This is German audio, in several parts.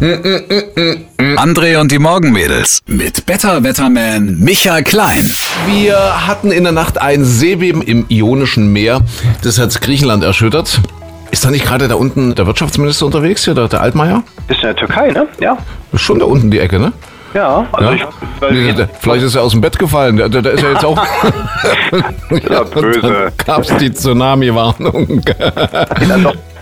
André und die Morgenmädels mit Better Wetterman Michael Klein. Wir hatten in der Nacht ein Seebeben im Ionischen Meer. Das hat Griechenland erschüttert. Ist da nicht gerade da unten der Wirtschaftsminister unterwegs hier, der, der Altmaier? Ist in der Türkei, ne? Ja. Ist schon da unten die Ecke, ne? Ja, also Ja? ich. Weil Nee, der, vielleicht ist er aus dem Bett gefallen. Der, der, der ist ja jetzt auch. Ja, böse. Gab es die Tsunami-Warnung.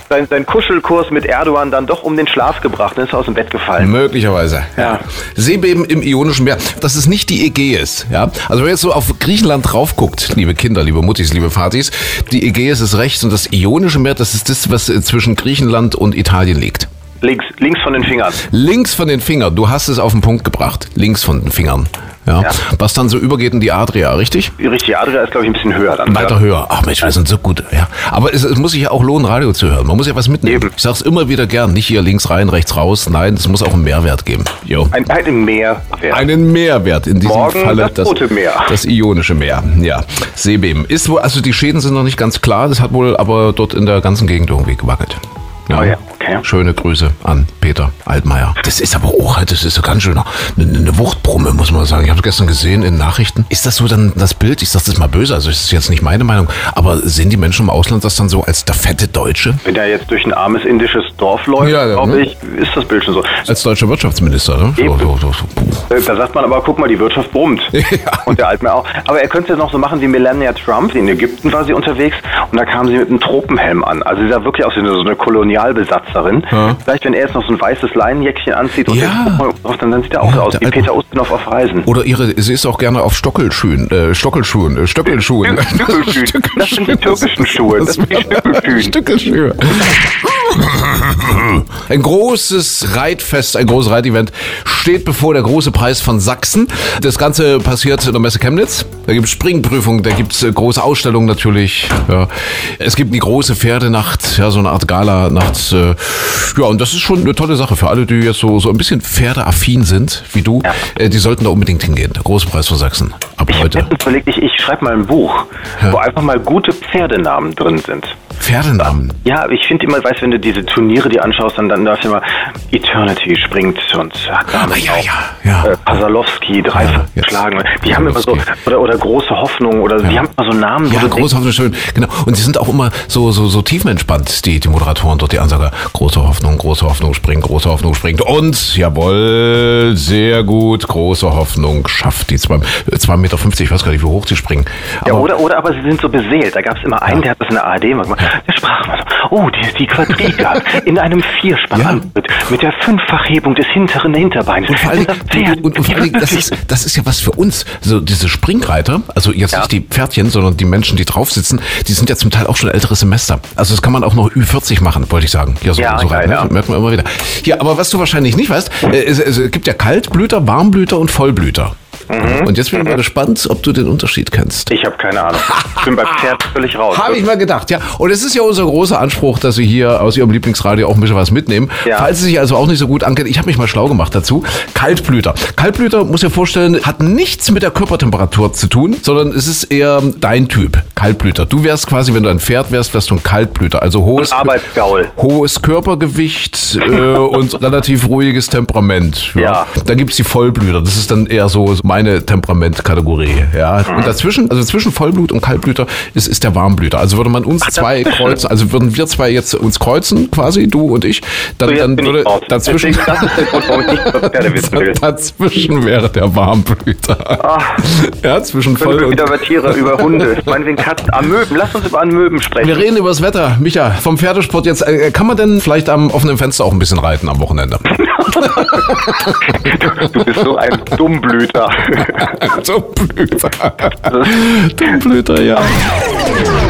Sein, sein Kuschelkurs mit Erdogan dann doch um den Schlaf gebracht und ist aus dem Bett gefallen. Möglicherweise. Ja. Seebeben im Ionischen Meer. Das ist nicht die Ägäis. Ja? Also wenn ihr jetzt so auf Griechenland drauf guckt, liebe Kinder, liebe Muttis, liebe Vatis, die Ägäis ist rechts und das Ionische Meer, das ist das, was äh, zwischen Griechenland und Italien liegt. Links, links von den Fingern. Links von den Fingern, du hast es auf den Punkt gebracht. Links von den Fingern. Ja. Ja. Was dann so übergeht in die Adria, richtig? Die richtige Adria ist, glaube ich, ein bisschen höher dann. Weiter höher. Ach Mensch, wir sind so gut. Ja. Aber es, es muss sich ja auch lohnen, Radio zu hören. Man muss ja was mitnehmen. Eben. Ich sag's immer wieder gern. Nicht hier links rein, rechts raus. Nein, es muss auch einen Mehrwert geben. Jo. Ein, ein Mehrwert. Einen Mehrwert in diesem Morgen Falle. das Rote Meer. Das Ionische Meer. Ja. Seebeben. Ist wohl, also die Schäden sind noch nicht ganz klar. Das hat wohl aber dort in der ganzen Gegend irgendwie gewackelt. Oh ja, okay. Schöne Grüße an Peter Altmaier. Das ist aber auch, das ist so ganz schön eine, eine Wuchtbrumme, muss man sagen. Ich habe es gestern gesehen in Nachrichten. Ist das so dann das Bild? Ich sage das mal böse, also das ist jetzt nicht meine Meinung, aber sehen die Menschen im Ausland das dann so als der fette Deutsche? Wenn er jetzt durch ein armes indisches Dorf läuft, Ja, ja, glaube ne? ich, ist das Bild schon so. Als deutscher Wirtschaftsminister, ne? So, so, so. Äh, Da sagt man aber, guck mal, die Wirtschaft brummt. Ja. Und der Altmaier auch. Aber er könnte es noch so machen wie Melania Trump. In Ägypten war sie unterwegs und da kam sie mit einem Tropenhelm an. Also sie sah wirklich aus wie so eine Kolonialbesatzerin. Vielleicht, wenn er jetzt noch so ein weißes Leinenjäckchen anzieht und Ja. drauf, dann sieht er auch Ja, aus wie. Peter Ustinov auf Reisen. Oder ihre, sie ist auch gerne auf Stockelschuhen, äh, Stockelschuhen, äh, Stöckelschuhen. Stückelschuhen. Das sind die türkischen Schuhe. Das sind die. Stückelschuhe. Ein großes Reitfest, ein großes Reitevent steht bevor der große Preis von Sachsen. Das Ganze passiert in der Messe Chemnitz. Da gibt es Springprüfungen, da gibt es große Ausstellungen natürlich. Ja. Es gibt die große Pferdenacht, ja, so eine Art Gala-Nacht. Äh, ja, und das ist schon eine tolle Sache für alle, die jetzt so, so ein bisschen pferdeaffin sind, wie du. Ja. Äh, die sollten da unbedingt hingehen. Der große Preis von Sachsen. Ab Ich heute. überlegt, ich, ich schreibe mal ein Buch, wo einfach mal gute Pferdenamen drin sind. Pferdenamen. Ja, ich finde immer, weißt wenn du diese Turniere dir anschaust, dann, dann darfst du immer Eternity springt und hat Ah, ja, ja, ja. Äh, Pasalowski dreifach Ja, geschlagen. Die haben immer so, oder, oder große Hoffnung, oder die haben immer so Namen, Ja, große Hoffnung, schön. Genau. Und die sind auch immer so, so, so tiefenentspannt, die, die Moderatoren dort, die Ansager. Große Hoffnung, große Hoffnung springt, große Hoffnung springt. Und, jawohl, sehr gut, große Hoffnung schafft die 2,50 Meter, ich weiß gar nicht, wie hoch sie springen. ja, Aber- oder, oder aber sie sind so beseelt. Da gab es immer einen, der hat das in der ARD immer gemacht. Der sprach mal oh, die, die Quadriga in einem Vierspann Ja. mit der Fünffachhebung des hinteren Hinterbeins. Und vor allen Das Dingen, Pferd- und, und vor Dingen das, ist, das ist ja was für uns. So diese Springreiter, also jetzt Ja. nicht die Pferdchen, sondern die Menschen, die drauf sitzen, die sind ja zum Teil auch schon ältere Semester. Also das kann man auch noch Ü40 machen, wollte ich sagen. Ja, so, Ja, so rein, ne? ja. merkt man immer wieder. Ja, aber was du wahrscheinlich nicht weißt, äh, es, es gibt ja Kaltblüter, Warmblüter und Vollblüter. Und jetzt bin ich mal gespannt, ob du den Unterschied kennst. Ich habe keine Ahnung. Ich bin bei Pferd völlig raus. Habe ich mal gedacht, ja. Und es ist ja unser großer Anspruch, dass Sie hier aus Ihrem Lieblingsradio auch ein bisschen was mitnehmen. Ja. Falls Sie sich also auch nicht so gut ankennen, ich habe mich mal schlau gemacht dazu. Kaltblüter. Kaltblüter, muss ich vorstellen, hat nichts mit der Körpertemperatur zu tun, sondern es ist eher dein Typ. Kaltblüter. Du wärst quasi, wenn du ein Pferd wärst, wärst du ein Kaltblüter. Also hohes, Arbeitsgaul. hohes Körpergewicht äh, und relativ ruhiges Temperament. Ja. Dann gibt's die Vollblüter. Das ist dann eher so meine Temperamentkategorie. Ja. Und dazwischen, also zwischen Vollblut und Kaltblüter ist, ist der Warmblüter. Also würde man uns zwei kreuzen, also würden wir zwei jetzt uns kreuzen, quasi, du und ich, dann, So, dann würde dazwischen. Deswegen, das ist der Grund, ich. Dazwischen wäre der Warmblüter. Ja, zwischen voll und. wieder über Tiere, über Hunde, meinetwegen Katzen, Amöben. Lass uns über Amöben sprechen. Wir reden über das Wetter. Micha, vom Pferdesport jetzt. Äh, kann man denn vielleicht am offenen Fenster auch ein bisschen reiten am Wochenende? Du bist so ein Dummblüter. Dummblüter. Dummblüter, ja.